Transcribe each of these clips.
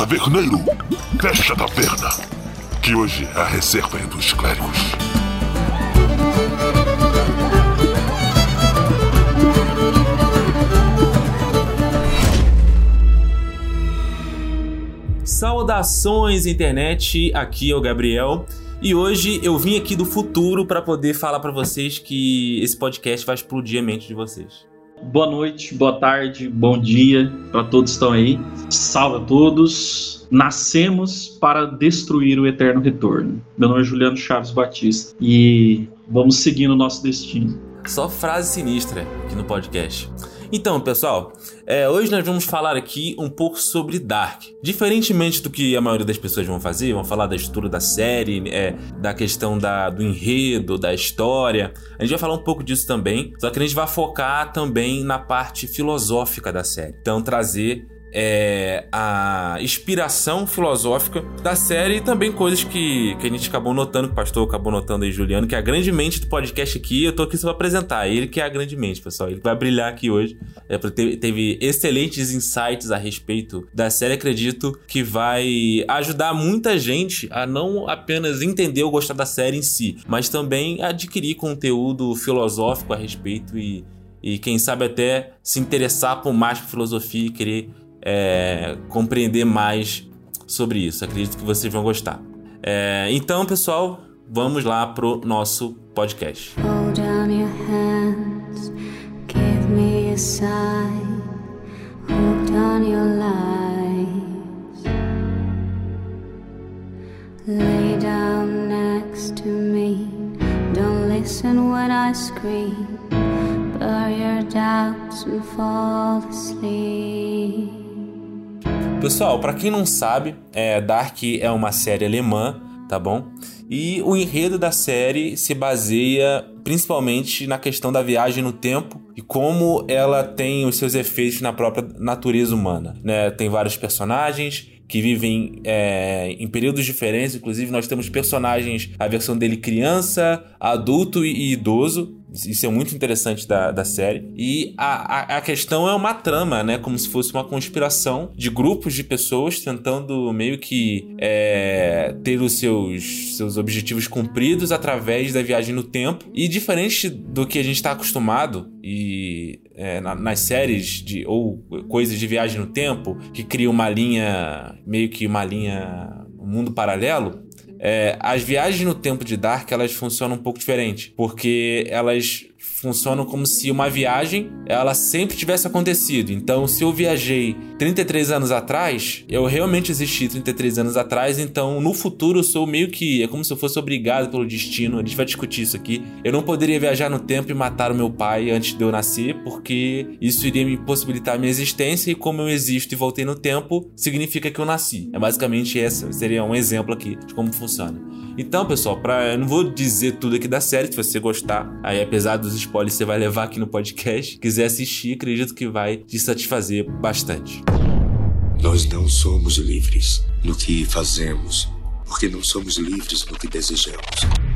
Taverneiro, fecha a taverna, que hoje é a reserva dos clérigos. Saudações internet, aqui é o Gabriel e hoje eu vim aqui do futuro para poder falar para vocês que esse podcast vai explodir a mente de vocês. Boa noite, boa tarde, bom dia para todos que estão aí. Salve a todos. Nascemos para destruir o eterno retorno. Meu nome é Juliano Chaves Batista e vamos seguindo o nosso destino. Só frase sinistra aqui no podcast. Então, pessoal, é, hoje nós vamos falar aqui um pouco sobre Dark. Diferentemente do que a maioria das pessoas vão fazer, vão falar da estrutura da série, é, da questão da, do enredo, da história. A gente vai falar um pouco disso também, só que a gente vai focar também na parte filosófica da série. Então, trazer é, a inspiração filosófica da série e também coisas que, que a gente acabou notando, que o pastor acabou notando aí, Juliano, que é a grande mente do podcast aqui, eu tô aqui só pra apresentar. Ele que é a grande mente, pessoal. Ele vai brilhar aqui hoje. É, teve, teve excelentes insights a respeito da série, acredito que vai ajudar muita gente a não apenas entender ou gostar da série em si, mas também adquirir conteúdo filosófico a respeito e, e quem sabe até se interessar por mais por filosofia e querer é, compreender mais sobre isso. Acredito que vocês vão gostar. É, então, pessoal, vamos lá pro nosso podcast. Hold down your hands, give me a sign, hold down your lies. Lay down next to me, don't listen when I scream. Bury your doubts and fall asleep. Pessoal, para quem não sabe, é, Dark é uma série alemã, tá bom? E o enredo da série se baseia principalmente na questão da viagem no tempo e como ela tem os seus efeitos na própria natureza humana. Né? Tem vários personagens que vivem é, em períodos diferentes, inclusive nós temos personagens, a versão dele criança, adulto e idoso, isso é muito interessante da, da série. E a, a, a, questão é uma trama, né? Como se fosse uma conspiração de grupos de pessoas tentando meio que é, ter os seus, seus objetivos cumpridos através da viagem no tempo. E diferente do que a gente está acostumado e é, na, nas séries de ou coisas de viagem no tempo que cria uma linha meio que uma linha um mundo paralelo é, as viagens no tempo de Dark elas funcionam um pouco diferente, porque elas funcionam como se uma viagem ela sempre tivesse acontecido. Então, se eu viajei 33 anos atrás, eu realmente existi 33 anos atrás, então no futuro eu sou meio que é como se eu fosse obrigado pelo destino. A gente vai discutir isso aqui. Eu não poderia viajar no tempo e matar o meu pai antes de eu nascer, porque isso iria me possibilitar a minha existência e como eu existo e voltei no tempo, significa que eu nasci. É basicamente essa, seria um exemplo aqui de como funciona. Então, pessoal, para eu não vou dizer tudo aqui da série, se você gostar, aí apesar dos spoilers você vai levar aqui no podcast, quiser assistir, acredito que vai te satisfazer bastante. Nós não somos livres no que fazemos, porque não somos livres no que desejamos.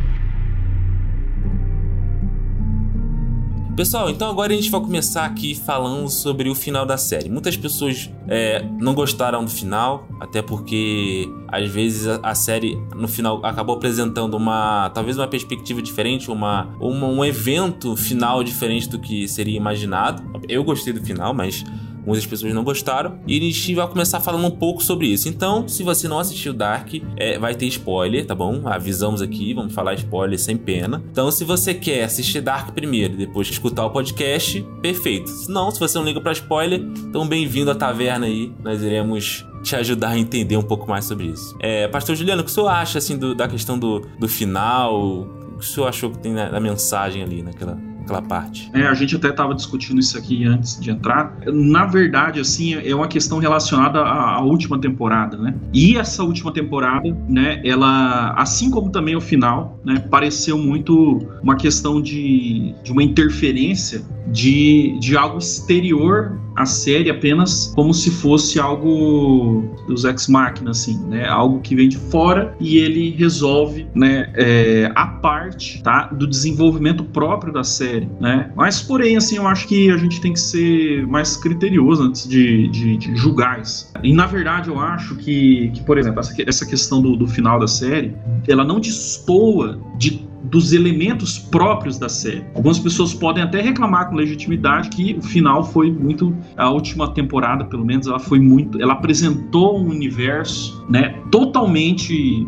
Pessoal, então agora a gente vai começar aqui falando sobre o final da série. Muitas pessoas é, não gostaram do final, até porque às vezes a, a, série no final acabou apresentando uma talvez uma perspectiva diferente, uma, uma um evento final diferente do que seria imaginado. Eu gostei do final, mas muitas pessoas não gostaram. E a gente vai começar falando um pouco sobre isso. Então, se você não assistiu Dark, é, vai ter spoiler, tá bom? Avisamos aqui, vamos falar spoiler sem pena. Então, se você quer assistir Dark primeiro, depois escutar o podcast, perfeito. Se não, se você não liga para spoiler, então bem-vindo à taverna aí. Nós iremos te ajudar a entender um pouco mais sobre isso. É, Pastor Juliano, o que o senhor acha assim do, da questão do, do final? O que o senhor achou que tem na, na mensagem ali naquela aquela parte. É, a gente até estava discutindo isso aqui antes de entrar. Na verdade, assim, é uma questão relacionada à, à, última temporada, né? E essa última temporada, né, ela, assim como também o final, né, pareceu muito uma questão de, de uma interferência de, de algo exterior à série apenas como se fosse algo dos ex machina assim, né? Algo que vem de fora e ele resolve, né? É, a parte, tá? Do desenvolvimento próprio da série, né? Mas porém, assim, eu acho que a gente tem que ser mais criterioso antes de, de, de julgar isso. E na verdade, eu acho que, que por exemplo, essa, essa questão do, do final da série, ela não destoa de dos elementos próprios da série. Algumas pessoas podem até reclamar com legitimidade que o final foi muito a última temporada, pelo menos, ela foi muito, ela apresentou um universo, né, totalmente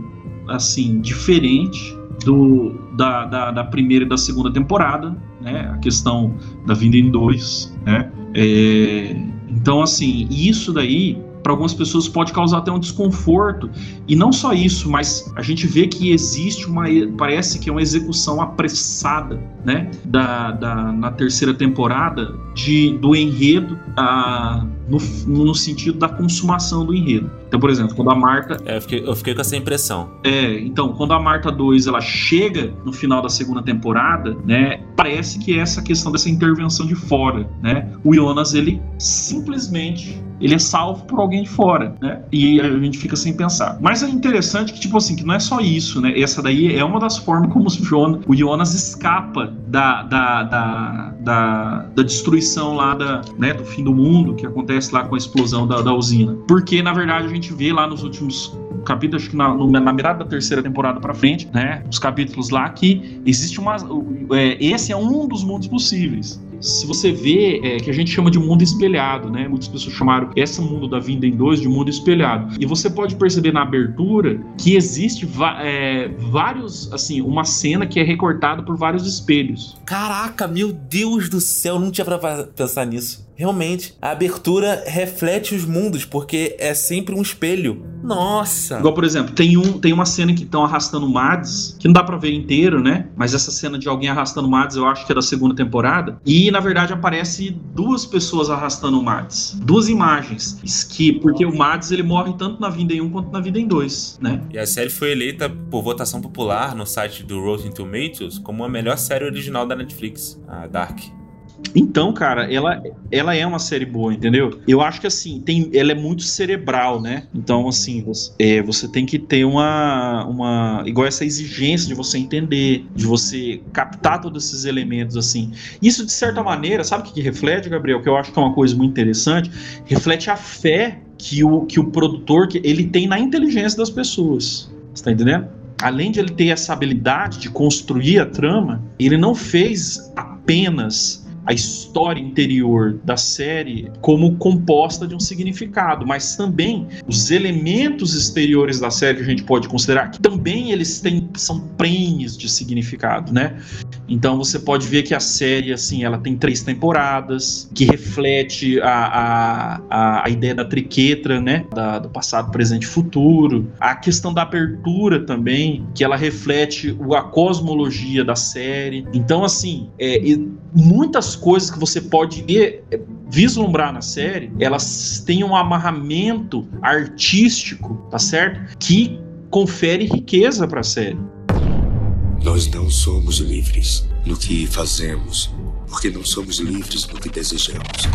assim diferente do da, da, da primeira e da segunda temporada, né, a questão da vinda em dois, né, é, então assim isso daí para algumas pessoas pode causar até um desconforto. E não só isso, mas a gente vê que existe uma. Parece que é uma execução apressada, né? Da, da, na terceira temporada de, do enredo a, no, no sentido da consumação do enredo. Então, por exemplo, quando a Marta. É, eu, fiquei, eu fiquei com essa impressão. É, então, quando a Marta 2 ela chega no final da segunda temporada, né? Parece que é essa questão dessa intervenção de fora, né? O Jonas, ele simplesmente ele é salvo por alguém de fora, né? E a gente fica sem pensar. Mas é interessante que, tipo assim, que não é só isso, né? Essa daí é uma das formas como o Jonas escapa da, da, da, da, da destruição lá da, né, do fim do mundo que acontece lá com a explosão da, da usina. Porque, na verdade, a gente vê lá nos últimos capítulos, acho que na, no, na mirada da terceira temporada para frente, né? Os capítulos lá que existe uma. É, esse é um dos mundos possíveis se você vê é, que a gente chama de mundo espelhado, né? Muitas pessoas chamaram esse mundo da vinda em dois de mundo espelhado. E você pode perceber na abertura que existe é, vários, assim, uma cena que é recortada por vários espelhos. Caraca, meu Deus do céu, não tinha pra pensar nisso. Realmente, a abertura reflete os mundos, porque é sempre um espelho. Nossa! Igual, por exemplo, tem, um, tem uma cena que estão arrastando Mads, que não dá pra ver inteiro, né? Mas essa cena de alguém arrastando Mads, eu acho que é da segunda temporada. E, na verdade, aparece duas pessoas arrastando Mads. Duas imagens. Que, porque o Mads, ele morre tanto na vida em um quanto na vida em dois, né? E a série foi eleita por votação popular no site do Rotten Tomatoes como a melhor série original da Netflix, a Dark. Então, cara, ela, ela é uma série boa, entendeu? Eu acho que assim, tem, ela é muito cerebral, né? Então, assim, você, é, você tem que ter uma, uma. igual essa exigência de você entender, de você captar todos esses elementos, assim. Isso, de certa maneira, sabe o que, que reflete, Gabriel? Que eu acho que é uma coisa muito interessante, reflete a fé que o, que o produtor que ele tem na inteligência das pessoas. Você tá entendendo? Além de ele ter essa habilidade de construir a trama, ele não fez apenas a história interior da série como composta de um significado, mas também os elementos exteriores da série que a gente pode considerar que também eles têm são prenhes de significado, né? Então você pode ver que a série assim ela tem três temporadas que reflete a, a, a ideia da triquetra, né? Da, do passado, presente e futuro. A questão da abertura também que ela reflete a cosmologia da série. Então assim é, muitas coisas que você pode ver, é, vislumbrar na série, elas têm um amarramento artístico, tá certo? Que confere riqueza para a série. Nós não somos livres no que fazemos, porque não somos livres no que desejamos.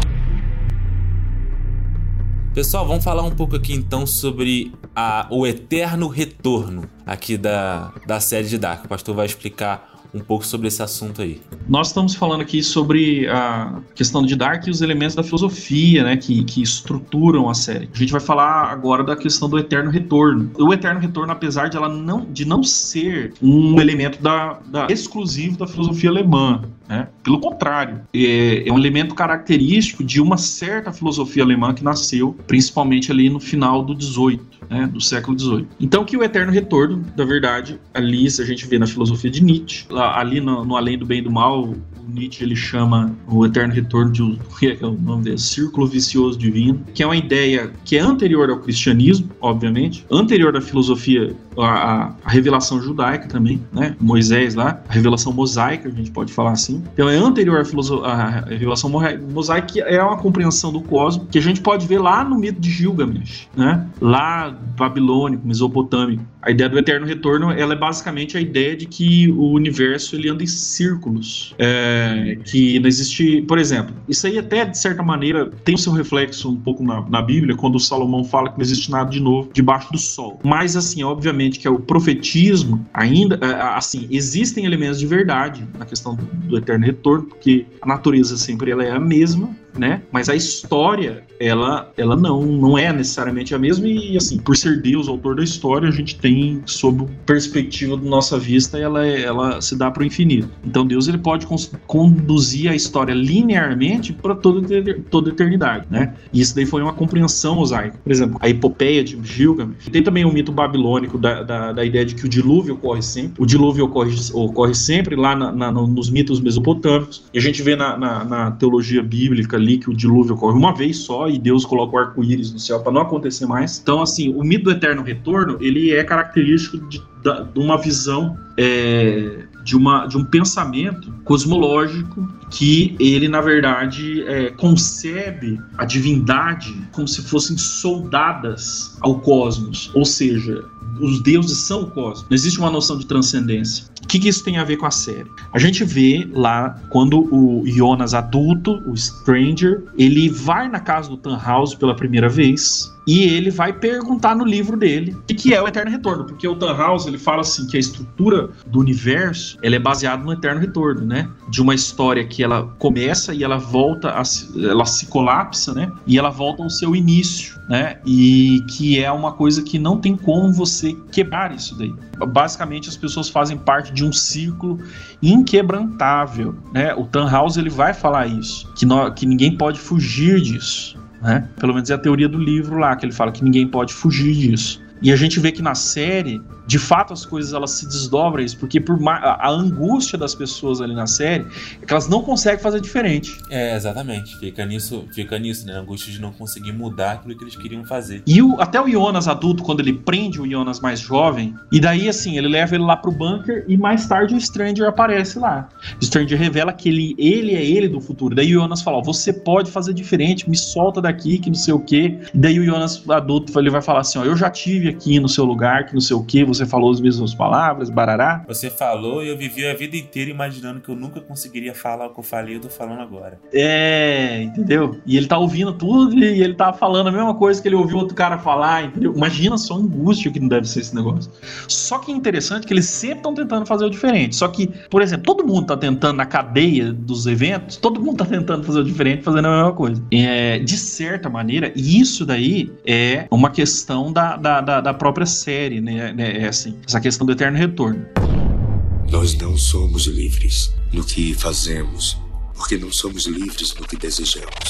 Pessoal, vamos falar um pouco aqui então sobre a, o eterno retorno aqui da, da série de Dark. O pastor vai explicar um pouco sobre esse assunto aí. Nós estamos falando aqui sobre a questão de Dark e os elementos da filosofia, né, que, que estruturam a série. A gente vai falar agora da questão do eterno retorno. O eterno retorno, apesar de ela não, de não ser um elemento da, da exclusivo da filosofia alemã, né? Pelo contrário, é, é, um elemento característico de uma certa filosofia alemã que nasceu principalmente ali no final do 18, né, do século 18. Então, que o eterno retorno, da verdade, ali se a gente vê na filosofia de Nietzsche, ali no, no Além do Bem e do Mal, Nietzsche ele chama o eterno retorno de que é o nome dele? Círculo vicioso divino, que é uma ideia que é anterior ao cristianismo, obviamente, anterior à filosofia, à, à revelação judaica também, né? Moisés lá, a revelação mosaica, a gente pode falar assim. Então é anterior à, revelação mosaica, que é uma compreensão do cosmos que a gente pode ver lá no mito de Gilgamesh, né? Lá babilônico, mesopotâmico. A ideia do eterno retorno, ela é basicamente a ideia de que o universo ele anda em círculos. É, que não existe, por exemplo, isso aí até de certa maneira tem o seu reflexo um pouco na, na Bíblia, quando Salomão fala que não existe nada de novo debaixo do sol. Mas assim, obviamente que é o profetismo ainda, é, assim, existem elementos de verdade na questão do, do eterno retorno, porque a natureza sempre ela é a mesma, né? Mas a história, ela, ela não, não é necessariamente a mesma e assim, por ser Deus autor da história, a gente tem sob perspectiva da nossa vista, ela é, ela se dá para o infinito. Então Deus ele pode conduzir a história linearmente para toda toda a eternidade, né? E isso daí foi uma compreensão mosaica. Por exemplo, a epopeia de Gilgamesh. Tem também o mito babilônico da, da, da, ideia de que o dilúvio ocorre sempre. O dilúvio ocorre, ocorre sempre lá na, na, nos mitos mesopotâmicos. E a gente vê na, na teologia bíblica ali que o dilúvio ocorre uma vez só e Deus coloca o arco-íris no céu para não acontecer mais. Então, assim, o mito do eterno retorno ele é característico de, de uma visão é, de, uma, de um pensamento cosmológico que ele, na verdade, é, concebe a divindade como se fossem soldadas ao cosmos. Ou seja, os deuses são o cosmos. Não existe uma noção de transcendência. O que, que, isso tem a ver com a série? A gente vê lá quando o Jonas adulto, o Stranger, ele vai na casa do Tannhaus pela primeira vez e ele vai perguntar no livro dele o que é o Eterno Retorno, porque o Tannhaus ele fala assim que a estrutura do universo é baseada no Eterno Retorno, né? De uma história que ela começa e ela volta, a, ela se colapsa, né? E ela volta ao seu início, né? E que é uma coisa que não tem como você quebrar isso daí. Basicamente as pessoas fazem parte de um círculo inquebrantável, né? O Tannhaus ele vai falar isso, que, que ninguém pode fugir disso. Né? Pelo menos é a teoria do livro lá, que ele fala que ninguém pode fugir disso. E a gente vê que na série de fato as coisas elas se desdobram isso, porque por a, angústia das pessoas ali na série é que elas não conseguem fazer diferente. É, exatamente. Fica nisso, fica nisso, né? A angústia de não conseguir mudar aquilo que eles queriam fazer. E o, até o Jonas adulto, quando ele prende o Jonas mais jovem, e daí assim, ele leva ele lá pro bunker e mais tarde o Stranger aparece lá. O Stranger revela que ele, ele é ele do futuro. Daí o Jonas fala: ó, você pode fazer diferente, me solta daqui, que não sei o quê. E daí o Jonas adulto ele vai falar assim: ó, eu já tive aqui no seu lugar, que não sei o quê, você falou as mesmas palavras, barará. Você falou e eu vivi a vida inteira imaginando que eu nunca conseguiria falar o que eu falei, eu tô falando agora. É, entendeu? E ele tá ouvindo tudo e ele tá falando a mesma coisa que ele ouviu outro cara falar, entendeu? Imagina só a angústia que não deve ser esse negócio. Só que é interessante que eles sempre estão tentando fazer o diferente. Só que, por exemplo, todo mundo tá tentando na cadeia dos eventos, todo mundo tá tentando fazer o diferente, fazendo a mesma coisa. É, de certa maneira, isso daí é uma questão da, da, da, da própria série, né? É, assim, essa questão do eterno retorno. Nós não somos livres no que fazemos, porque não somos livres no que desejamos.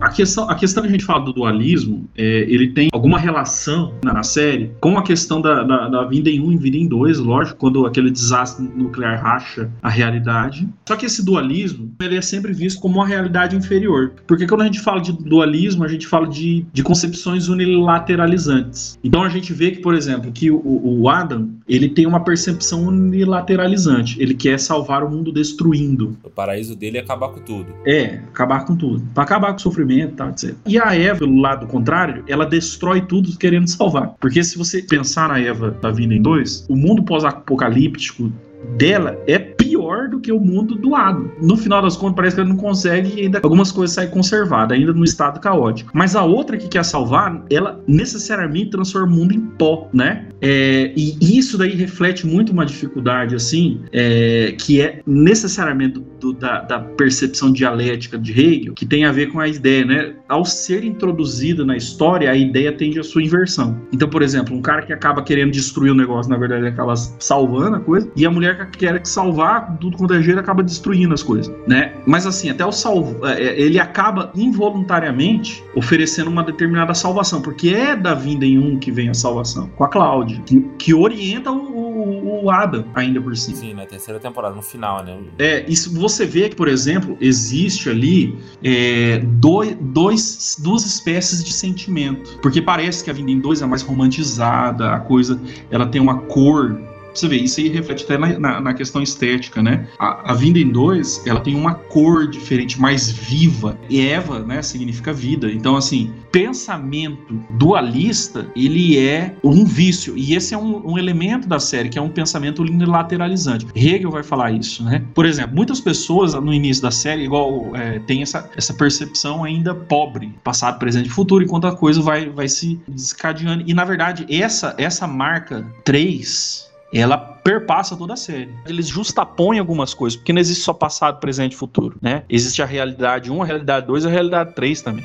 A questão, a questão que a gente fala do dualismo, é, ele tem alguma relação na série com a questão da, da, da, vinda em um e vinda em dois, lógico, quando aquele desastre nuclear racha a realidade. Só que esse dualismo, ele é sempre visto como uma realidade inferior. Porque quando a gente fala de dualismo, a gente fala de, de concepções unilateralizantes. Então a gente vê que, por exemplo, que o, o Adam, ele tem uma percepção unilateralizante. Ele quer salvar o mundo destruindo. O paraíso dele é acabar com tudo. É, acabar com tudo. Para acabar com o sofrimento sofrimento, tal, etc. E a Eva, pelo lado contrário, ela destrói tudo querendo salvar. Porque se você pensar na Eva da vida em dois, o mundo pós-apocalíptico dela é pior do que o mundo do Adam. No final das contas, parece que ela não consegue e ainda algumas coisas saem conservadas, ainda no estado caótico. Mas a outra que quer salvar, ela necessariamente transforma o mundo em pó, né? É, e isso daí reflete muito uma dificuldade, assim, é, que é necessariamente do, da, da, percepção dialética de Hegel, que tem a ver com a ideia, né? Ao ser introduzida na história, a ideia tende à sua inversão. Então, por exemplo, um cara que acaba querendo destruir o negócio, na verdade, acaba salvando a coisa, e a mulher que quer salvar tudo quanto é jeito acaba destruindo as coisas, né? Mas assim, até o salvo, é, é, ele acaba involuntariamente oferecendo uma determinada salvação, porque é da vinda em um que vem a salvação, com a Cláudia, que, que orienta o, o, o Adam ainda por cima. Sim, na terceira temporada, no final, né? É, isso você vê que, por exemplo, existe ali é, dois, dois, duas espécies de sentimento, porque parece que a vinda em dois é mais romantizada, a coisa, ela tem uma cor Você vê, isso aí reflete até na, na, na questão estética, né? A, a, Vinda em dois, ela tem uma cor diferente, mais viva. E Eva, né, significa vida. Então, assim, pensamento dualista, ele é um vício. E esse é um, um elemento da série, que é um pensamento unilateralizante. Hegel vai falar isso, né? Por exemplo, muitas pessoas no início da série, igual, é, tem essa, essa percepção ainda pobre, passado, presente e futuro, enquanto a coisa vai, vai se descadeando. E, na verdade, essa, essa marca 3 ela perpassa toda a série. Eles justapõem algumas coisas, porque não existe só passado, presente e futuro, né? Existe a realidade 1, a realidade 2 e a realidade 3 também.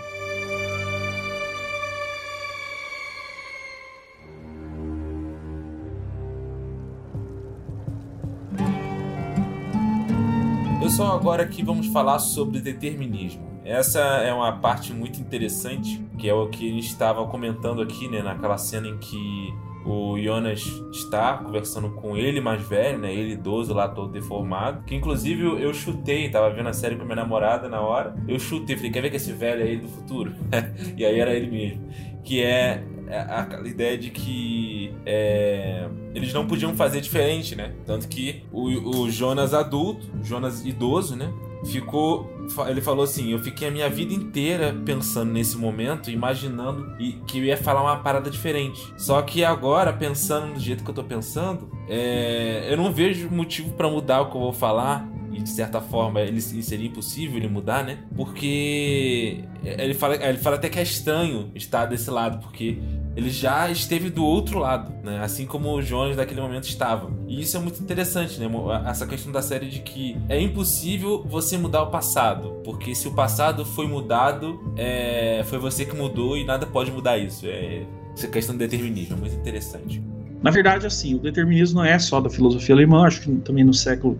Pessoal, agora aqui vamos falar sobre determinismo. Essa é uma parte muito interessante, que é o que a gente estava comentando aqui, né, naquela cena em que o Jonas está conversando com ele mais velho, né? Ele idoso lá, todo deformado. Que inclusive eu chutei, tava vendo a série com minha namorada na hora. Eu chutei, falei, quer ver que esse velho é ele do futuro? e aí era ele mesmo. Que é, é aquela ideia de que é, eles não podiam fazer diferente, né? Tanto que o, o Jonas adulto, Jonas idoso, né? Ficou. Ele falou assim: Eu fiquei a minha vida inteira pensando nesse momento, imaginando que eu ia falar uma parada diferente. Só que agora, pensando do jeito que eu tô pensando, é, eu não vejo motivo para mudar o que eu vou falar. E de certa forma ele, seria impossível ele mudar, né? Porque ele fala, ele fala até que é estranho estar desse lado, porque ele já esteve do outro lado, né? Assim como o Jones naquele momento estava. E isso é muito interessante, né? Essa questão da série de que é impossível você mudar o passado, porque se o passado foi mudado, é... foi você que mudou e nada pode mudar isso. É essa questão do determinismo, é muito interessante. Na verdade, assim, o determinismo não é só da filosofia alemã, acho que também no século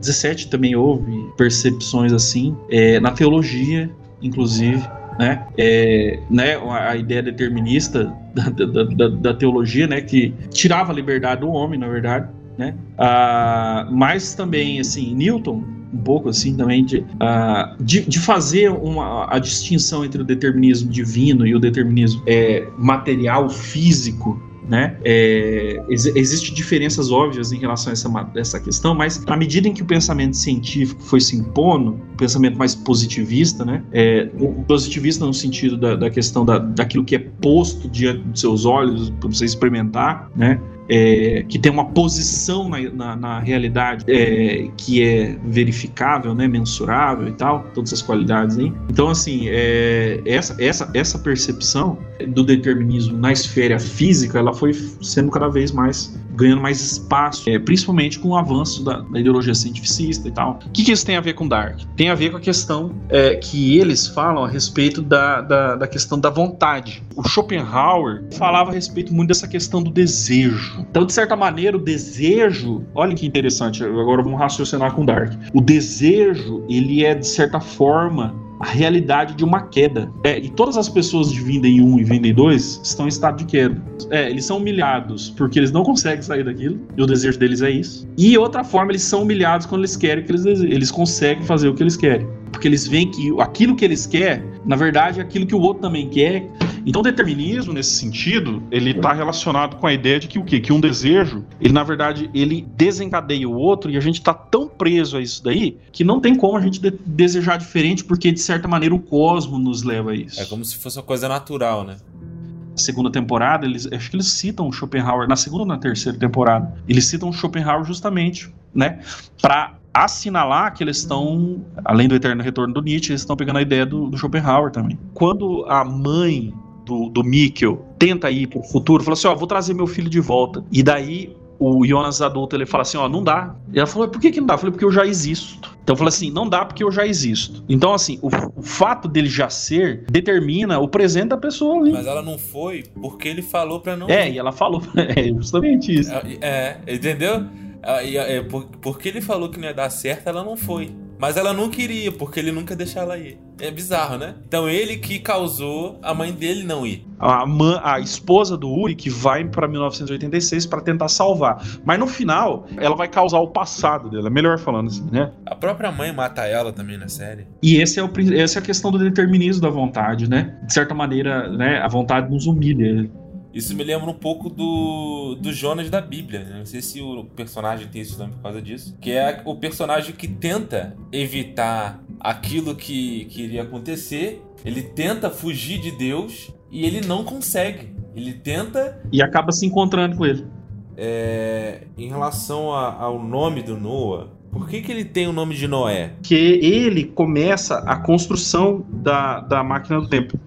XVII é, também houve percepções assim, é, na teologia, inclusive né? É, né a ideia determinista da, da, da, da, teologia, né? Que tirava a liberdade do homem, na verdade, né? Ah, mas também, assim, Newton, um pouco assim também, de, ah, de, de, fazer uma, a distinção entre o determinismo divino e o determinismo é, material, físico, né? É, ex Existem diferenças óbvias em relação a essa, essa questão, mas à medida em que o pensamento científico foi se impondo, o pensamento mais positivista, né? É, positivista no sentido da, da questão da, daquilo que é posto diante dos seus olhos para você experimentar, né? É, que tem uma posição na, na, na realidade é, que é verificável, né, mensurável e tal, todas as qualidades aí. Então, assim, é, essa, essa, essa percepção do determinismo na esfera física, ela foi sendo cada vez mais ganhando mais espaço, é, principalmente com o avanço da, da, ideologia cientificista e tal. O que, que isso tem a ver com Dark? Tem a ver com a questão é, que eles falam a respeito da, da, da, questão da vontade. O Schopenhauer falava a respeito muito dessa questão do desejo. Então, de certa maneira, o desejo, olha que interessante, agora vamos raciocinar com Dark. O desejo, ele é, de certa forma, a realidade de uma queda. É, e todas as pessoas de Vindem 1 e Vindem 2 estão em estado de queda. É, eles são humilhados porque eles não conseguem sair daquilo, e o desejo deles é isso. E outra forma, eles são humilhados quando eles querem que eles eles conseguem fazer o que eles querem. Porque eles veem que aquilo que eles querem, na verdade, é aquilo que o outro também quer, então, o determinismo, nesse sentido, ele está relacionado com a ideia de que o quê? Que um desejo, ele na verdade, ele desencadeia o outro e a gente está tão preso a isso daí que não tem como a gente de desejar diferente porque, de certa maneira, o cosmo nos leva a isso. É como se fosse uma coisa natural, né? segunda temporada, eles, acho que eles citam Schopenhauer, na segunda ou na terceira temporada, eles citam Schopenhauer justamente, né, para assinalar que eles estão, além do eterno retorno do Nietzsche, eles estão pegando a ideia do, do Schopenhauer também. Quando a mãe do, do Mikkel tenta ir pro futuro, fala assim, ó, vou trazer meu filho de volta. E daí o Jonas adulto ele fala assim, ó, não dá. E ela falou, por que, que não dá? Eu falei, porque eu já existo. Então eu falei assim, não dá porque eu já existo. Então, assim, o, o fato dele já ser determina o presente da pessoa ali. Mas ela não foi porque ele falou pra não. É, ir. e ela falou. É justamente isso. É, é entendeu? É, é, porque ele falou que não ia dar certo, ela não foi. Mas ela não queria, porque ele nunca deixou ela ir. É bizarro, né? Então ele que causou a mãe dele não ir. A, man, a esposa do Uri que vai para 1986 para tentar salvar. Mas no final, ela vai causar o passado dela. É melhor falando assim, né? A própria mãe mata ela também na série. E esse é o, essa é a questão do determinismo da vontade, né? De certa maneira, né, a vontade nos humilha. Isso me lembra um pouco do, do Jonas da Bíblia. Né? Não sei se o personagem tem esse nome por causa disso. Que é o personagem que tenta evitar aquilo que, que iria acontecer. Ele tenta fugir de Deus e ele não consegue. Ele tenta. E acaba se encontrando com ele. É, em relação a, ao nome do Noah, por que, que ele tem o nome de Noé? Que ele começa a construção da, da máquina do tempo.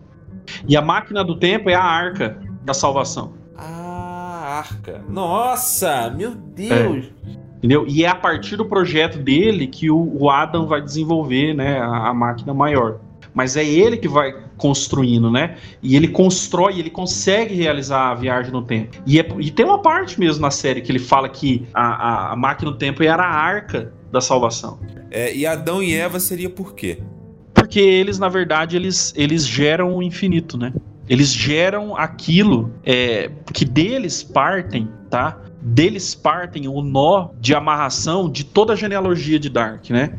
E a máquina do tempo é a arca da salvação. Ah, arca. Nossa, meu Deus! É. Entendeu? E é a partir do projeto dele que o, o Adam vai desenvolver né, a, a, máquina maior. Mas é ele que vai construindo, né? E ele constrói, ele consegue realizar a viagem no tempo. E, é, e tem uma parte mesmo na série que ele fala que a, a, a máquina do tempo era a arca da salvação. É, e Adão e Eva seria por quê? Porque eles, na verdade, eles, eles geram o infinito, né? Eles geram aquilo é, que deles partem, tá? Deles partem o nó de amarração de toda a genealogia de Dark, né?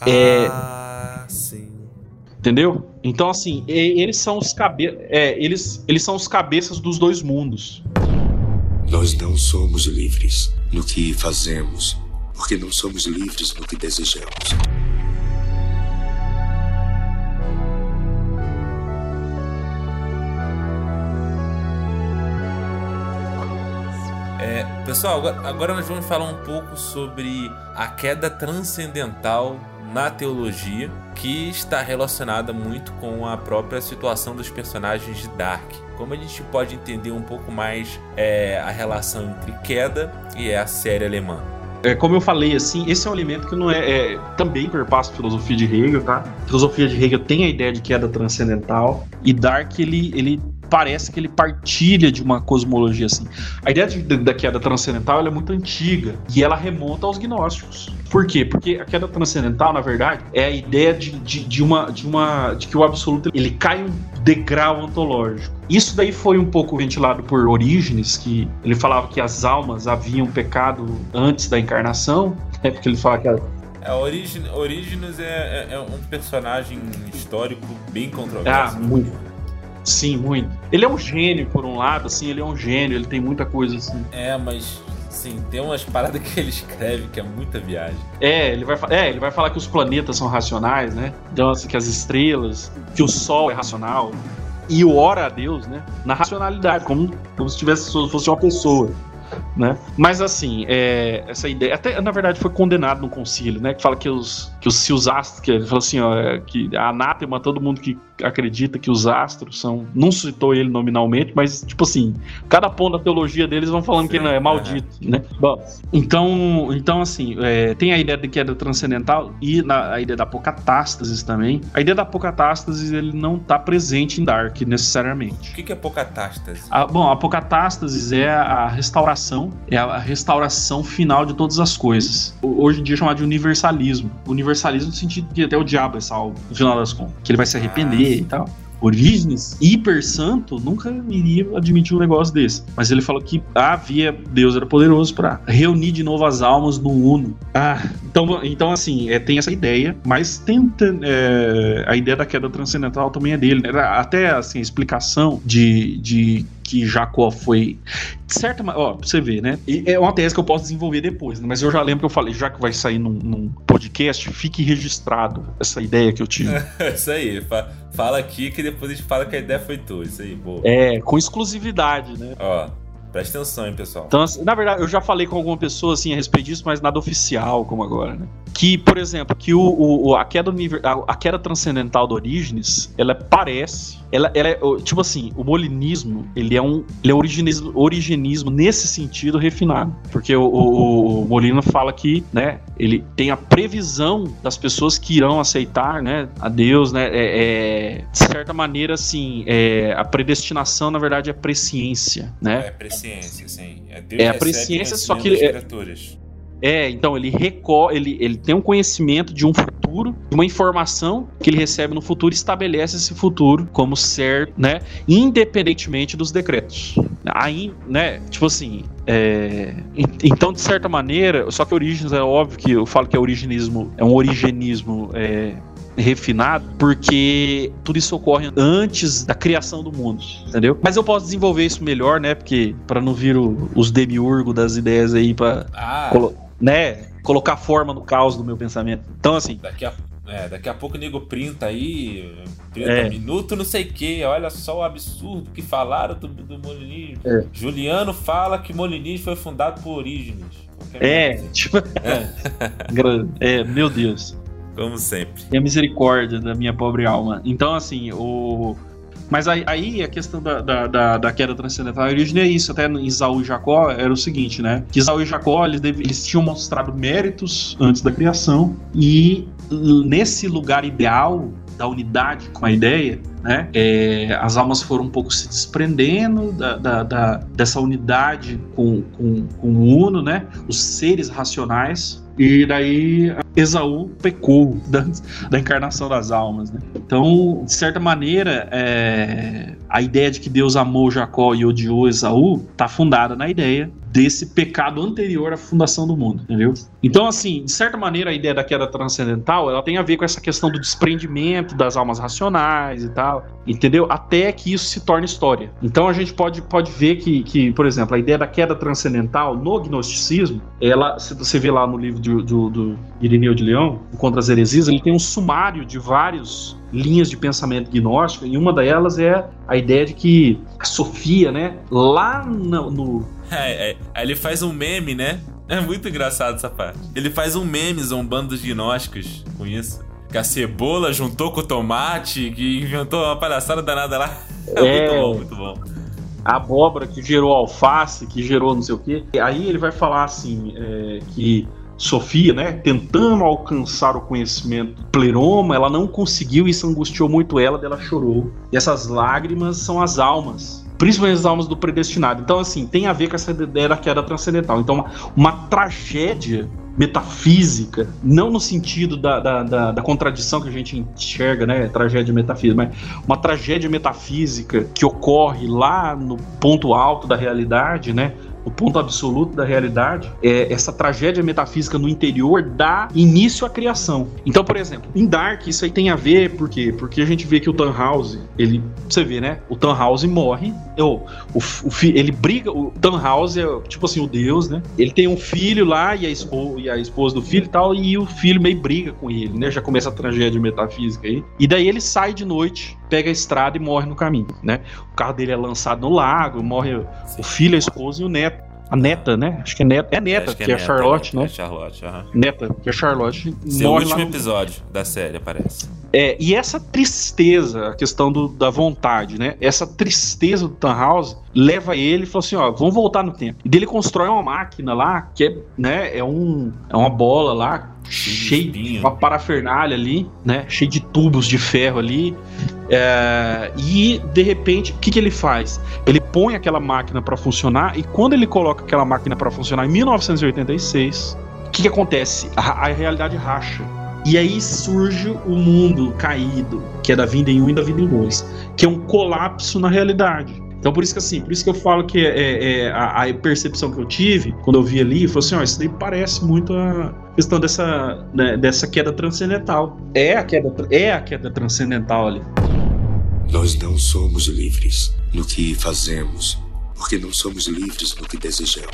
Ah, é, sim. Entendeu? Então, assim, eles são os cabe é, eles, eles são os cabeças dos dois mundos. Nós não somos livres no que fazemos, porque não somos livres no que desejamos. Pessoal, agora, nós vamos falar um pouco sobre a queda transcendental na teologia, que está relacionada muito com a própria situação dos personagens de Dark. Como a gente pode entender um pouco mais é, a relação entre queda e a série alemã? É, como eu falei, assim, esse é um elemento que não é, é também perpassa a filosofia de Hegel, tá? A filosofia de Hegel tem a ideia de queda transcendental e Dark ele, ele parece que ele partilha de uma cosmologia assim. A ideia de, da queda transcendental é muito antiga e ela remonta aos gnósticos. Por quê? Porque a queda transcendental, na verdade, é a ideia de, de, de, uma, de uma de que o absoluto ele cai um degrau ontológico. Isso daí foi um pouco ventilado por Orígenes, que ele falava que as almas haviam pecado antes da encarnação, é porque ele fala que a, é, Orígenes é, é, é, um personagem histórico bem controverso. Ah, muito. Sim, muito. Ele é um gênio, por um lado, assim, ele é um gênio, ele tem muita coisa assim. É, mas sim, tem umas paradas que ele escreve que é muita viagem. É, ele vai, é, ele vai falar que os planetas são racionais, né? Então, assim, que as estrelas, que o Sol é racional. E ora a Deus, né? Na racionalidade, como, como se tivesse, fosse uma pessoa né? Mas assim, é, essa ideia, até na verdade foi condenado no concílio, né? Que fala que os, que os se os astros, que ele falou assim, ó, é, que a anátema todo mundo que acredita que os astros são, não citou ele nominalmente, mas tipo assim, cada ponto da teologia deles vão falando Sim, que ele é maldito, é. né? Bom, então, então assim, é, tem a ideia de que é transcendental e na, a ideia da apocatástasis também. A ideia da apocatástasis ele não está presente em Dark necessariamente. O que, que é apocatástase? A, bom, a apocatástasis é a restauração restauração é a restauração final de todas as coisas. Hoje em dia é chamado de universalismo. Universalismo no sentido que até o diabo é salvo, no final das contas. Que ele vai se arrepender ah, e tal. Orígenes, hiper santo, nunca iria admitir um negócio desse. Mas ele falou que havia, Deus era poderoso para reunir de novo as almas no Uno. Ah, então, então assim, é, tem essa ideia, mas tenta. É, a ideia da queda transcendental também é dele. Né? Até assim, a explicação de, de que Jacó foi. De certa ó, pra você ver, né? É uma tese que eu posso desenvolver depois, né? mas eu já lembro que eu falei, já que vai sair num, num podcast, fique registrado essa ideia que eu tive. isso aí, fala aqui que depois a gente fala que a ideia foi tua, isso aí, boa. É, com exclusividade, né? Ó. Presta atenção, hein, pessoal. Então, assim, na verdade, eu já falei com alguma pessoa assim a respeito disso, mas nada oficial como agora, né? Que, por exemplo, que o, o a, queda a, a, queda transcendental do Orígenes, ela parece. Ela, ela é, tipo assim, o molinismo, ele é um ele é originismo, originismo nesse sentido refinado. Porque o, o, o Molino fala que, né, ele tem a previsão das pessoas que irão aceitar, né, a Deus, né, é, é de certa maneira, assim, é, a predestinação, na verdade, é presciência, né? É presciência, sim. É, Deus é a presciência, só que... É, é, então ele recorre, ele, ele tem um conhecimento de um futuro, de uma informação que ele recebe no futuro estabelece esse futuro como certo, né? Independentemente dos decretos. Aí, né? Tipo assim, é, então de certa maneira, só que Origens é óbvio que eu falo que é originismo, é um originismo é, refinado, porque tudo isso ocorre antes da criação do mundo, entendeu? Mas eu posso desenvolver isso melhor, né? Porque para não vir o, os demiurgos das ideias aí para Ah, né, colocar forma no caos do meu pensamento. Então assim, daqui a, é, daqui a pouco o nego printa aí, printa É. minuto não sei o que, olha só o absurdo que falaram do, do molinismo. É. Juliano fala que molinismo foi fundado por Orígenes. É, coisa. tipo, gra- é, meu Deus. Como sempre. E a misericórdia da minha pobre alma. Então, assim, o. Mas aí, a questão da, da, da, da queda transcendental a origem é isso. Até em Isaú e Jacó era o seguinte, né? Que Isaú e Jacó eles, deve- eles tinham mostrado méritos antes da criação. E nesse lugar ideal da unidade com a ideia, né? é, as almas foram um pouco se desprendendo da, da- da- dessa unidade com, com, com o Uno, né? Os seres racionais. E daí Esaú pecou da, da encarnação das almas, né? Então, de certa maneira, é, a ideia de que Deus amou Jacó e odiou Esaú está fundada na ideia desse pecado anterior à fundação do mundo, entendeu? Então, assim, de certa maneira, a ideia da queda transcendental, ela tem a ver com essa questão do desprendimento das almas racionais e tal, entendeu? Até que isso se torne história. Então, a gente pode, pode ver que, que, por exemplo, a ideia da queda transcendental no gnosticismo, ela, se você vê lá no livro do, do, do Irineu de Leão, Contra as Heresias, ele tem um sumário de vários linhas de pensamento gnóstico, e uma delas é a ideia de que a Sofia, né, lá no, no É, é, aí ele faz um meme, né? É muito engraçado essa parte. Ele faz um meme zombando dos gnósticos com isso. Que a cebola juntou com o tomate, que inventou uma palhaçada danada lá. É, É. muito bom, muito bom. a abóbora que gerou alface, que gerou não sei o quê. E aí ele vai falar assim, é, que Sofia, né, tentando alcançar o conhecimento pleroma, ela não conseguiu e isso angustiou muito ela, ela chorou. E essas lágrimas são as almas, principalmente as almas do predestinado. Então, assim, tem a ver com essa ideia da queda transcendental. Então, uma, uma tragédia metafísica, não no sentido da, da, da- da contradição que a gente enxerga, né? Tragédia metafísica, mas uma tragédia metafísica que ocorre lá no ponto alto da realidade, né? O ponto absoluto da realidade é essa tragédia metafísica no interior dá início à criação. Então, por exemplo, em Dark isso aí tem a ver por quê? Porque a gente vê que o Tannhauser, ele, você vê, né? O Tannhauser morre, ou o, o ele briga, o Tannhauser é tipo assim o Deus, né? Ele tem um filho lá e a, espo, e a esposa do filho e tal, e o filho meio briga com ele, né? Já começa a tragédia metafísica aí. E daí ele sai de noite, pega a estrada e morre no caminho, né? O carro dele é lançado no lago, morre o filho, a esposa e o neto. A neta, né? Acho que é neta. É neta, Acho que, é, neta, Charlotte, né? É Charlotte, aham. Neta, que é Charlotte. Seu último lá episódio da série, aparece. É, e essa tristeza, a questão do- da vontade, né? Essa tristeza do Tannhauser leva ele e fala assim: ó, vamos voltar no tempo. E dele constrói uma máquina lá, que é, né, é, um, é uma bola lá, de cheia espinho. uma parafernália ali, né? Cheio de tubos de ferro ali. É, e de repente, o que, que ele faz? Ele põe aquela máquina para funcionar e quando ele coloca aquela máquina para funcionar em 1986, o que, que acontece? A, a realidade racha. E aí surge o mundo caído, que é da vinda em um e da vinda em dois, que é um colapso na realidade. Então por isso que assim, por isso que eu falo que é, é- é a, a percepção que eu tive quando eu vi ali, foi assim, ó, isso daí parece muito a questão dessa, né, dessa queda transcendental. É a queda, é a queda transcendental ali. Nós não somos livres no que fazemos, porque não somos livres no que desejamos.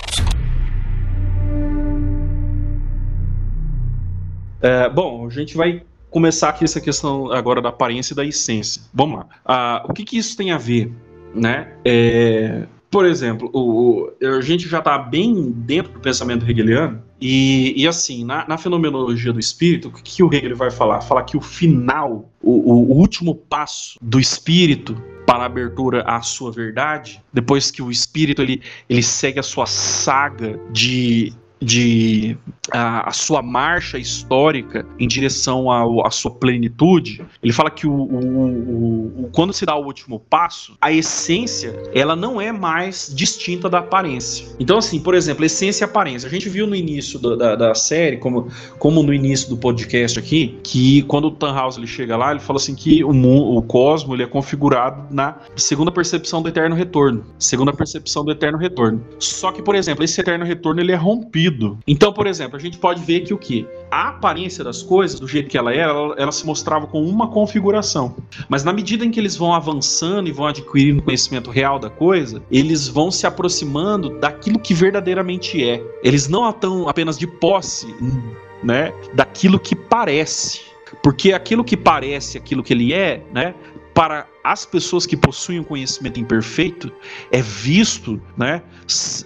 É, bom, a gente vai começar aqui essa questão agora da aparência e da essência. Vamos lá. Ah, o que, que isso tem a ver, né? É, por exemplo, o, o- a gente já está bem dentro do pensamento hegeliano e, e assim, na, na fenomenologia do espírito, o que, que o Hegel vai falar? Fala que o final, o, o- último passo do espírito para a abertura à sua verdade, depois que o espírito ele, ele segue a sua saga de de a, a sua marcha histórica em direção à sua plenitude, ele fala que o, o- o- quando se dá o último passo, a essência ela não é mais distinta da aparência. Então, assim, por exemplo, essência e aparência. A gente viu no início do- da, da série, como, como no início do podcast aqui, que quando o Tannhaus ele chega lá, ele fala assim que o, o cosmo ele é configurado na segunda percepção do eterno retorno. Segunda percepção do eterno retorno. Só que, por exemplo, esse eterno retorno ele é rompido Então, por exemplo, a gente pode ver que o que? A aparência das coisas, do jeito que ela era, ela, ela se mostrava com uma configuração. Mas na medida em que eles vão avançando e vão adquirindo conhecimento real da coisa, eles vão se aproximando daquilo que verdadeiramente é. Eles não estão apenas de posse, né, daquilo que parece. Porque aquilo que parece aquilo que ele é, né, para as pessoas que possuem um conhecimento imperfeito, é visto né,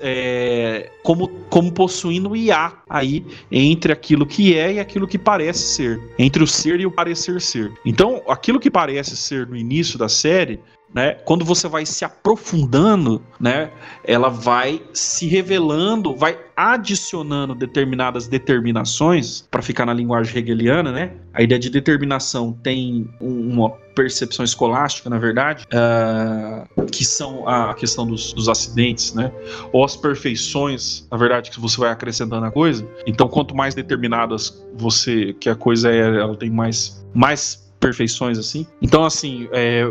é, como, como possuindo um IA aí entre aquilo que é e aquilo que parece ser, entre o ser e o parecer ser. Então, aquilo que parece ser no início da série né, quando você vai se aprofundando, né, ela vai se revelando, vai adicionando determinadas determinações, para ficar na linguagem hegeliana, né? A ideia de determinação tem uma percepção escolástica, na verdade, uh, que são a questão dos, dos, acidentes, né? Ou as perfeições, na verdade, que você vai acrescentando a coisa. Então, quanto mais determinadas você que a coisa é, ela tem mais mais perfeições assim. Então, assim, é,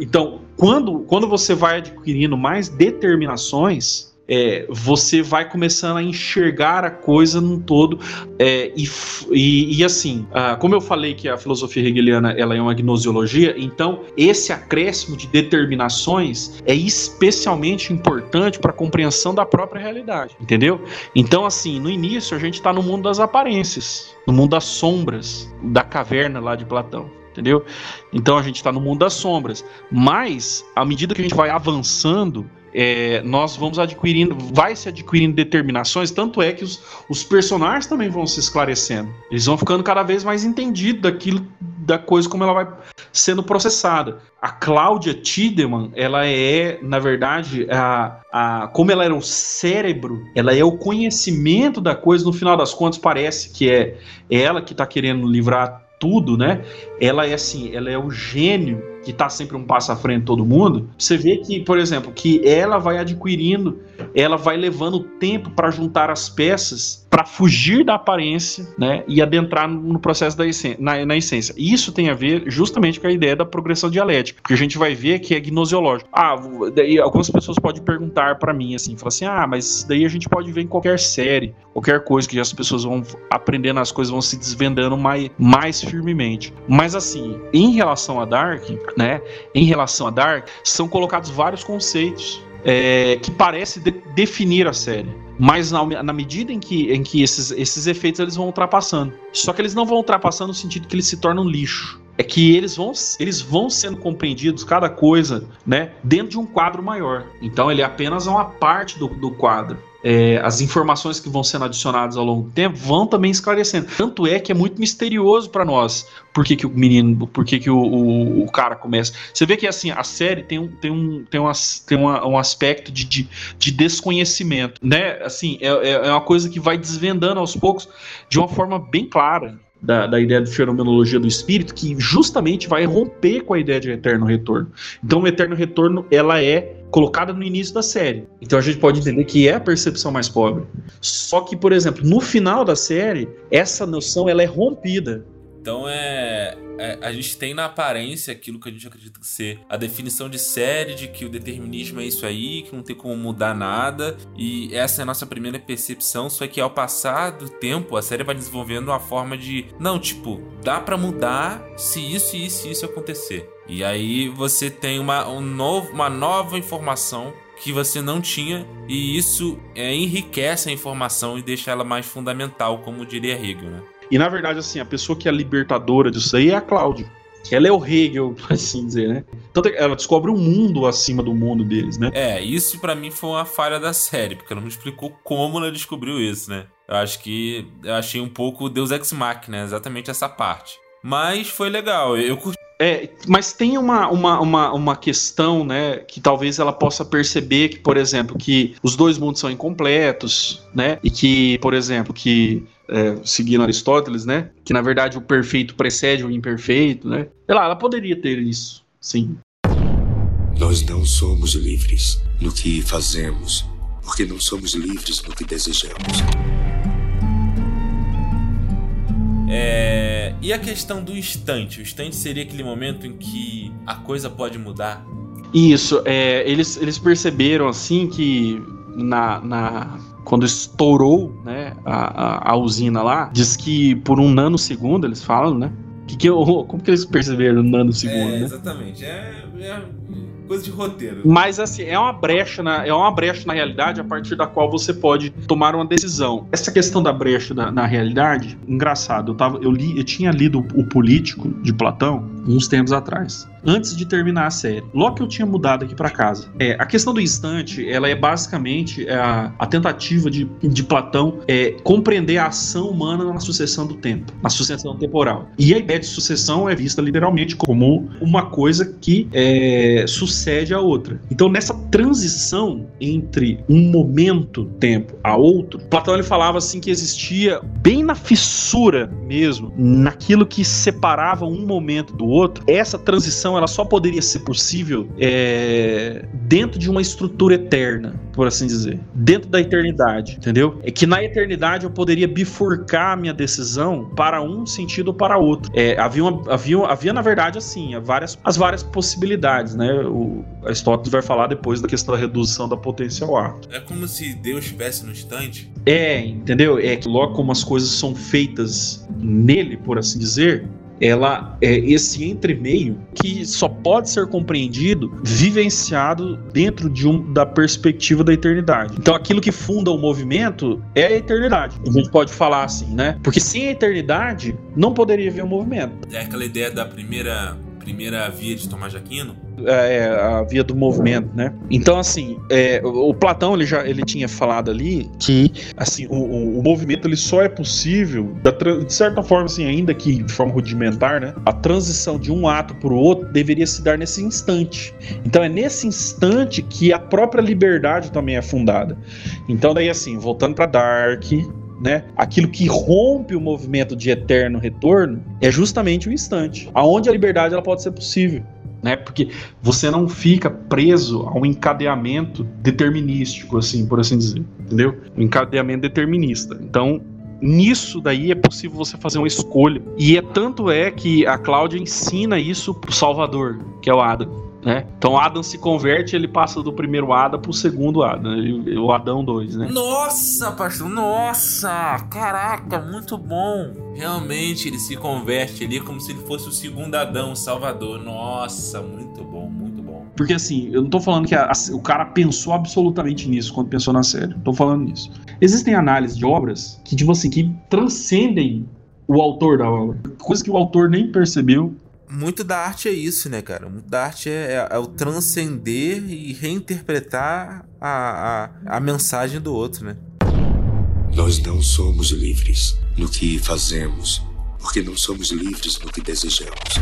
então quando, quando você vai adquirindo mais determinações, é, você vai começando a enxergar a coisa num todo é, e, e, e, assim, ah, como eu falei que a filosofia hegeliana ela é uma gnosiologia, então esse acréscimo de determinações é especialmente importante para a compreensão da própria realidade, entendeu? Então assim, no início a gente está no mundo das aparências, no mundo das sombras, da caverna lá de Platão entendeu? Então a gente está no mundo das sombras. Mas, à medida que a gente vai avançando, é, nós vamos adquirindo, vai se adquirindo determinações, tanto é que os, os personagens também vão se esclarecendo. Eles vão ficando cada vez mais entendidos daquilo, da coisa como ela vai sendo processada. A Cláudia Tiedemann, ela é, na verdade, a, a, como ela era o cérebro, ela é o conhecimento da coisa, no final das contas, parece que é ela que está querendo livrar tudo, né? Ela é assim, ela é o gênio que está sempre um passo à frente de todo mundo. Você vê que, por exemplo, que ela vai adquirindo, ela vai levando tempo para juntar as peças para fugir da aparência, né, e adentrar no processo da essência, na, na, essência. Isso tem a ver justamente com a ideia da progressão dialética, porque a gente vai ver que é gnosiológico. Ah, daí algumas pessoas podem perguntar para mim assim, falar assim: "Ah, mas daí a gente pode ver em qualquer série, qualquer coisa que as pessoas vão aprendendo as coisas vão se desvendando mais mais firmemente". Mas assim, em relação a Dark, né, em relação a Dark, são colocados vários conceitos é, que parece de definir a série. Mas na, na, medida em que, em que esses, esses efeitos eles vão ultrapassando. Só que eles não vão ultrapassando no sentido que eles se tornam lixo. É que eles vão, eles vão sendo compreendidos, cada coisa, né, dentro de um quadro maior. Então ele é apenas uma parte do, do quadro é, as informações que vão sendo adicionadas ao longo do tempo vão também esclarecendo. Tanto é que é muito misterioso para nós por que, que o menino, por que, que o, o, o, cara começa. Você vê que assim, a série tem um, tem um, tem uma, tem uma, um aspecto de, de, de, desconhecimento, né? Assim, é, é, é uma coisa que vai desvendando aos poucos de uma forma bem clara. Da, da, ideia de fenomenologia do espírito, que justamente vai romper com a ideia de eterno retorno. Então, o eterno retorno, ela é colocada no início da série. Então a gente pode entender que é a percepção mais pobre. Só que, por exemplo, no final da série, essa noção ela é rompida. Então é, é, a gente tem na aparência aquilo que a gente acredita ser a definição de série de que o determinismo é isso aí, que não tem como mudar nada e essa é a nossa primeira percepção. Só que ao passar do tempo a série vai desenvolvendo uma forma de não tipo dá para mudar se isso isso isso acontecer. E aí você tem uma, um novo, uma nova informação que você não tinha e isso é, enriquece a informação e deixa ela mais fundamental, como diria Hegel, né? E na verdade, assim, a pessoa que é libertadora disso aí é a Cláudia. Ela é o Hegel, por assim dizer, né? Tanto é ela descobre um mundo acima do mundo deles, né? É, isso para mim foi uma falha da série, porque ela não me explicou como ela descobriu isso, né? Eu acho que eu achei um pouco Deus Ex Machina, exatamente essa parte. Mas foi legal, eu curti é, mas tem uma, uma, uma, uma, questão, né, que talvez ela possa perceber que, por exemplo, que os dois mundos são incompletos, né, e que, por exemplo, que é, seguindo Aristóteles, né, que na verdade o perfeito precede o imperfeito, né. Sei lá, ela poderia ter isso, sim. Nós não somos livres no que fazemos, porque não somos livres no que desejamos. É... E a questão do instante? O instante seria aquele momento em que a coisa pode mudar? Isso, é, eles, eles perceberam assim que na, na quando estourou né, a, a, a, usina lá, diz que por um nanosegundo, eles falam, né? Que que, como que eles perceberam nanosegundo? É, né? exatamente. É, é coisa de roteiro. Mas assim, é uma brecha na, é uma brecha na realidade a partir da qual você pode tomar uma decisão. Essa questão da brecha da, na realidade, engraçado, eu, tava, eu, li, eu tinha lido o Político de Platão uns tempos atrás antes de terminar a série. Logo que eu tinha mudado aqui para casa. É, a questão do instante, ela é basicamente a, a tentativa de, de Platão é compreender a ação humana na sucessão do tempo, na sucessão temporal. E a ideia de sucessão é vista literalmente como uma coisa que é, sucede a outra. Então, nessa transição entre um momento tempo a outro, Platão ele falava assim que existia bem na fissura mesmo, naquilo que separava um momento do outro, essa transição ela só poderia ser possível é, dentro de uma estrutura eterna, por assim dizer, dentro da eternidade, entendeu? É que na eternidade eu poderia bifurcar a minha decisão para um sentido ou para outro. É, havia, uma, havia, havia, na verdade, assim, várias, as várias possibilidades, né? O Aristóteles vai falar depois da questão da redução da potência ao ato. É como se Deus estivesse no instante? É, entendeu? É que logo como as coisas são feitas nele, por assim dizer, ela é esse entremeio que só pode ser compreendido, vivenciado dentro de um, da perspectiva da eternidade. Então, aquilo que funda o movimento é a eternidade. A gente pode falar assim, né? Porque sem a eternidade não poderia haver um movimento. É aquela ideia da primeira primeira via de Tomás de Aquino? É, é, a via do movimento, né? Então, assim, é, o Platão ele já ele tinha falado ali que assim o, o, movimento ele só é possível da, de certa forma, assim, ainda que de forma rudimentar, né? A transição de um ato para o outro deveria se dar nesse instante. Então, é nesse instante que a própria liberdade também é fundada. Então, daí assim, voltando para Dark, né? Aquilo que rompe o movimento de eterno retorno é justamente o instante, aonde a liberdade ela pode ser possível. Né? Porque você não fica preso a um encadeamento determinístico, assim, por assim dizer, entendeu? Um encadeamento determinista. Então, nisso daí é possível você fazer uma escolha. E é tanto é que a Cláudia ensina isso pro Salvador, que é o Adam. Né? Então Adam se converte, ele passa do primeiro Adam pro segundo Adam, o Adão 2, né? Nossa, pastor, nossa! Caraca, muito bom! Realmente ele se converte ali como se ele fosse o segundo Adão, o Salvador. Nossa, muito bom, muito bom. Porque assim, eu não tô falando que a, a, o cara pensou absolutamente nisso quando pensou na série. Tô falando nisso. Existem análises de obras que, tipo assim, que transcendem o autor da obra. Coisa que o autor nem percebeu muito da arte é isso, né, cara? Muito da arte é, é, é o transcender e reinterpretar a, a, a mensagem do outro, né? Nós não somos livres no que fazemos, porque não somos livres no que desejamos.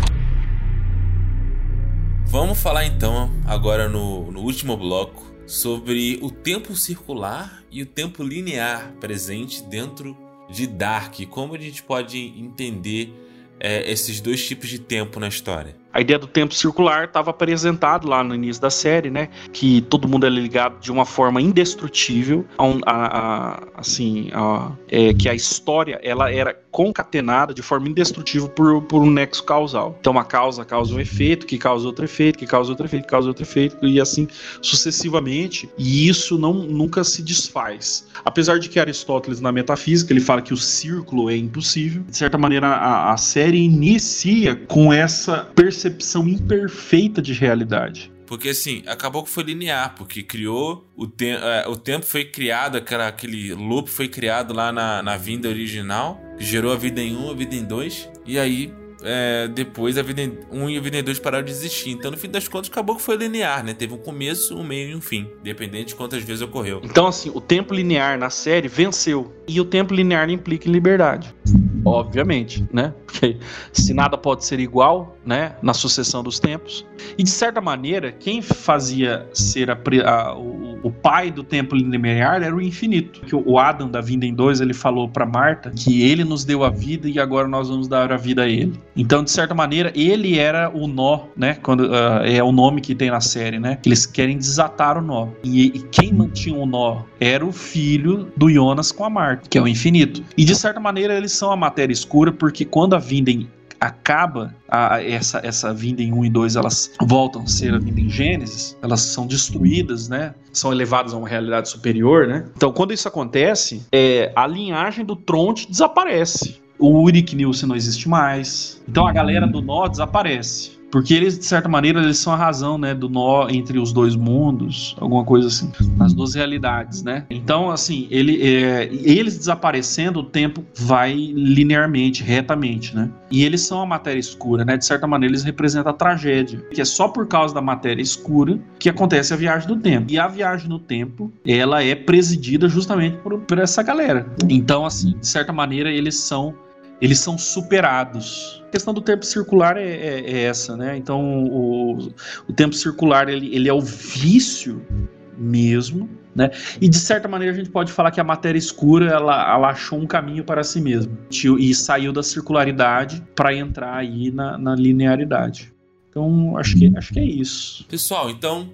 Vamos falar então, agora no, no último bloco, sobre o tempo circular e o tempo linear presente dentro de Dark. Como a gente pode entender é, esses dois tipos de tempo na história? A ideia do tempo circular estava apresentado lá no início da série, né? Que todo mundo é ligado de uma forma indestrutível, a, a, a assim, a, é, que a história ela era concatenada de forma indestrutível por, por um nexo causal. Então, uma causa causa um efeito, que causa outro efeito, que causa outro efeito, que causa outro efeito, e assim sucessivamente. E isso não nunca se desfaz. Apesar de que Aristóteles, na metafísica, ele fala que o círculo é impossível. De certa maneira, a, a série inicia com essa percepção percepção imperfeita de realidade. Porque assim, acabou que foi linear, porque criou o, te é, o tempo foi criado, aquela, aquele loop foi criado lá na, na vinda original, que gerou a vida em um, a vida em dois, e aí é, depois a vida em 1 um e a vida em 2 pararam de existir. Então, no fim das contas, acabou que foi linear, né? Teve um começo, um meio e um fim, dependente de quantas vezes ocorreu. Então, assim, o tempo linear na série venceu. E o tempo linear implica em liberdade. Obviamente, né? Porque se nada pode ser igual, né? Na sucessão dos tempos. E de certa maneira, quem fazia ser a, a, o, o, pai do tempo linear era o infinito. Que o Adam da Vinda em 2 ele falou para Marta que ele nos deu a vida e agora nós vamos dar a vida a ele. Então, de certa maneira, ele era o nó, né? Quando uh, é o nome que tem na série, né? Eles querem desatar o nó. E, e quem mantinha o nó era o filho do Jonas com a Marta, que é o infinito. E de certa maneira, eles são a matéria escura, porque quando a Vinden acaba a, essa, essa vinda em 1 e 2, elas voltam a ser a vinda em Gênesis, elas são destruídas, né? São elevadas a uma realidade superior, né? Então, quando isso acontece, é, a linhagem do Tronte desaparece. O Uric Nilsen não existe mais. Então a galera do Nó desaparece. Porque eles, de certa maneira, eles são a razão, né, do nó entre os dois mundos, alguma coisa assim, nas duas realidades, né? Então, assim, ele, é, eles desaparecendo, o tempo vai linearmente, retamente, né? E eles são a matéria escura, né? De certa maneira, eles representam a tragédia, que é só por causa da matéria escura que acontece a viagem do tempo. E a viagem no tempo, ela é presidida justamente por, por essa galera. Então, assim, de certa maneira, eles são eles são superados. A questão do tempo circular é, é, é essa, né? Então, o, o tempo circular ele, ele é o vício mesmo, né? E de certa maneira a gente pode falar que a matéria escura ela, ela achou um caminho para si mesma e saiu da circularidade para entrar aí na, na linearidade. Então, acho que, acho que é isso. Pessoal, então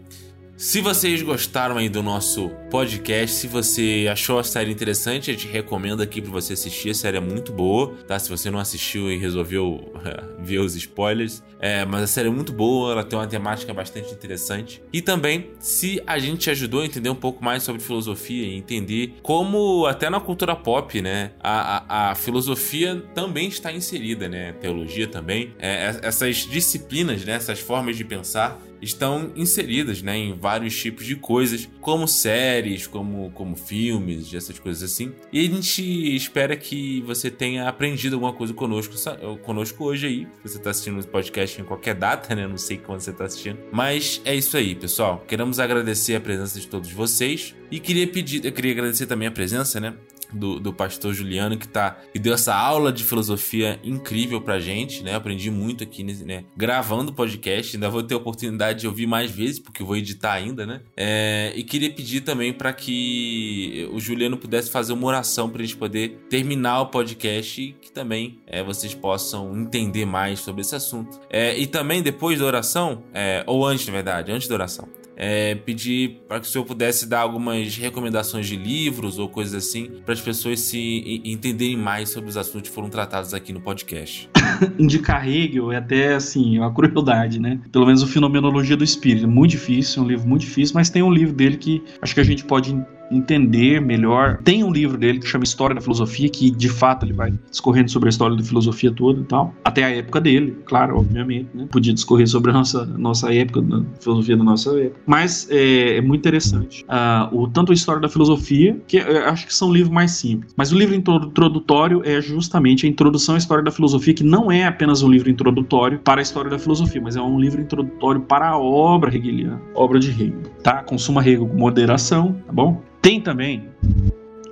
se vocês gostaram aí do nosso podcast, se você achou a série interessante, a gente recomenda aqui para você assistir. A série é muito boa, tá? Se você não assistiu e resolveu ver os spoilers, é, mas a série é muito boa, ela tem uma temática bastante interessante. E também, se a gente te ajudou a entender um pouco mais sobre filosofia e entender como, até na cultura pop, né, a, a, a filosofia também está inserida, né? Teologia também. É, essas disciplinas, né, essas formas de pensar estão inseridas né, em vários tipos de coisas, como séries, como, como filmes, essas coisas assim. E a gente espera que você tenha aprendido alguma coisa conosco, conosco hoje aí. Você está assistindo esse podcast em qualquer data, né? Não sei quando você está assistindo. Mas é isso aí, pessoal. Queremos agradecer a presença de todos vocês. E queria pedir, eu queria agradecer também a presença, né? Do, do pastor Juliano, que, tá, que deu essa aula de filosofia incrível pra gente, né? Aprendi muito aqui, né? Gravando o podcast, ainda vou ter a oportunidade de ouvir mais vezes, porque eu vou editar ainda, né? É, e queria pedir também para que o Juliano pudesse fazer uma oração pra gente poder terminar o podcast e que também é, vocês possam entender mais sobre esse assunto. É, e também depois da oração, é, ou antes, na verdade, antes da oração, é, pedir para que o senhor pudesse dar algumas recomendações de livros ou coisas assim, para as pessoas se entenderem mais sobre os assuntos que foram tratados aqui no podcast. Indicar Hegel é até assim, uma crueldade, né? Pelo menos o Fenomenologia do Espírito. É muito difícil, é um livro muito difícil, mas tem um livro dele que acho que a gente pode entender melhor. Tem um livro dele que chama História da Filosofia, que de fato ele vai discorrendo sobre a história da filosofia toda e tal. Até a época dele, claro, obviamente, né? Podia discorrer sobre a nossa, nossa época, a filosofia da nossa época. Mas é, é muito interessante. Uh, o, tanto a História da Filosofia, que acho que são livros mais simples. Mas o livro introdutório é justamente a introdução à história da filosofia, que não é apenas um livro introdutório para a história da filosofia, mas é um livro introdutório para a obra hegeliana, obra de Hegel, tá? Consuma Hegel com moderação, tá bom? Tem também,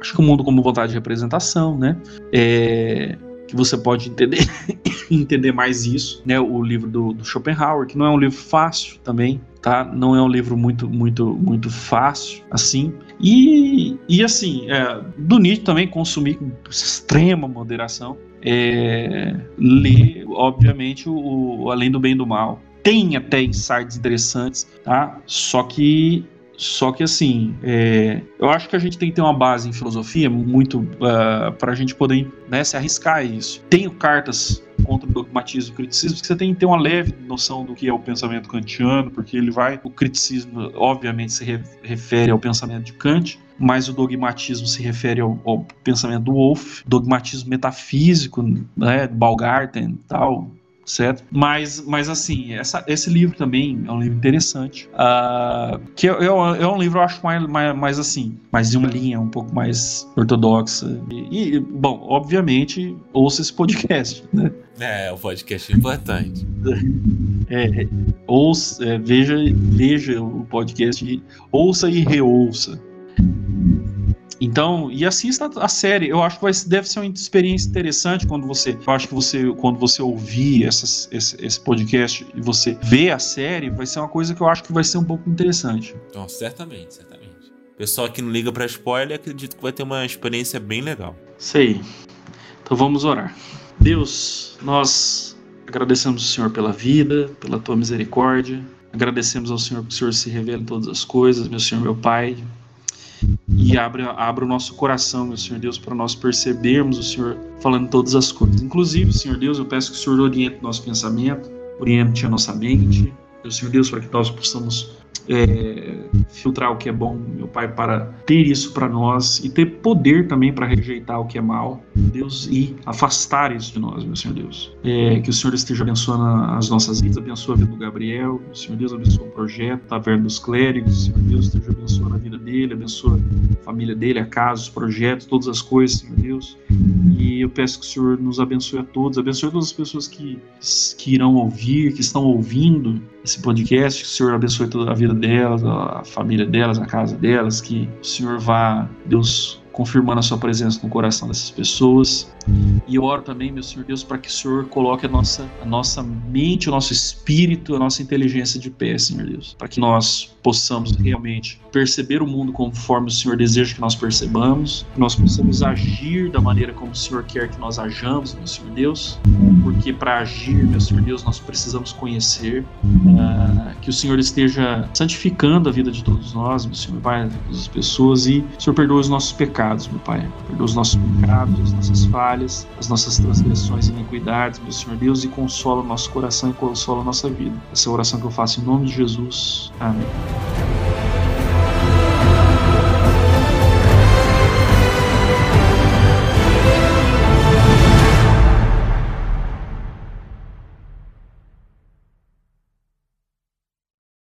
acho que o mundo como vontade de representação, né? É, que você pode entender, entender mais isso, né? O livro do, do, Schopenhauer, que não é um livro fácil também, tá? Não é um livro muito, muito, muito fácil, assim. E, e assim, é, do Nietzsche também consumir com extrema moderação. É, ler, obviamente, o, o Além do Bem e do Mal. Tem até insights interessantes, tá? Só que só que assim, é, eu acho que a gente tem que ter uma base em filosofia muito uh, ah, para a gente poder né, se arriscar a isso. Tenho cartas contra o dogmatismo e o criticismo, porque você tem que ter uma leve noção do que é o pensamento kantiano, porque ele vai. O criticismo, obviamente, se re, refere ao pensamento de Kant, mas o dogmatismo se refere ao, ao pensamento do Wolff, dogmatismo metafísico, né, Balgarten tal, certo? Mas, mas assim, essa, esse livro também é um livro interessante, uh, que é, é, é, um livro, eu acho, mais, mais, mais, assim, mais de uma linha um pouco mais ortodoxa. E, e, bom, obviamente, ouça esse podcast, né? É, o podcast é importante. É, ouça, é, veja, veja o podcast, ouça e reouça. Então, e assista a série. Eu acho que vai, deve ser uma experiência interessante quando você. Eu acho que você, quando você ouvir essas, esse, esse, podcast e você ver a série, vai ser uma coisa que eu acho que vai ser um pouco interessante. Então, certamente, certamente. Pessoal que não liga para spoiler, acredito que vai ter uma experiência bem legal. Sei. Então vamos orar. Deus, nós agradecemos o Senhor pela vida, pela tua misericórdia. Agradecemos ao Senhor que o Senhor se revela em todas as coisas, meu Senhor, meu Pai. E abra, abra o nosso coração, meu Senhor Deus, para nós percebermos o Senhor falando todas as coisas. Inclusive, Senhor Deus, eu peço que o Senhor oriente o nosso pensamento, oriente a nossa mente, meu Senhor Deus, para que nós possamos é, filtrar o que é bom, meu Pai, para ter isso para nós e ter poder também para rejeitar o que é mal, Deus, e afastar isso de nós, meu Senhor Deus. É, que o Senhor esteja abençoando as nossas vidas, abençoe a vida do Gabriel, o Senhor Deus abençoe o projeto, a Taverna dos Clérigos, o Senhor Deus esteja abençoando a vida dele, abençoe a família dele, a casa, os projetos, todas as coisas, Senhor Deus. Eu peço que o Senhor nos abençoe a todos, abençoe todas as pessoas que, que irão ouvir, que estão ouvindo esse podcast, que o Senhor abençoe toda a vida delas, a família delas, a casa delas, que o Senhor vá, Deus, confirmando a sua presença no coração dessas pessoas. E eu oro também, meu Senhor Deus, para que o Senhor coloque a nossa, a nossa mente, o nosso espírito, a nossa inteligência de pé, Senhor Deus, para que nós possamos realmente perceber o mundo conforme o Senhor deseja que nós percebamos, que nós possamos agir da maneira como o Senhor quer que nós ajamos, meu Senhor Deus, porque para agir, meu Senhor Deus, nós precisamos conhecer, uh, que o Senhor esteja santificando a vida de todos nós, meu Senhor Pai, todas as pessoas, e o Senhor perdoa os nossos pecados, meu Pai, perdoa os nossos pecados, as nossas falhas, as nossas transgressões e iniquidades, meu Senhor Deus, e consola o nosso coração e consola a nossa vida. Essa é a oração que eu faço em nome de Jesus. Amém.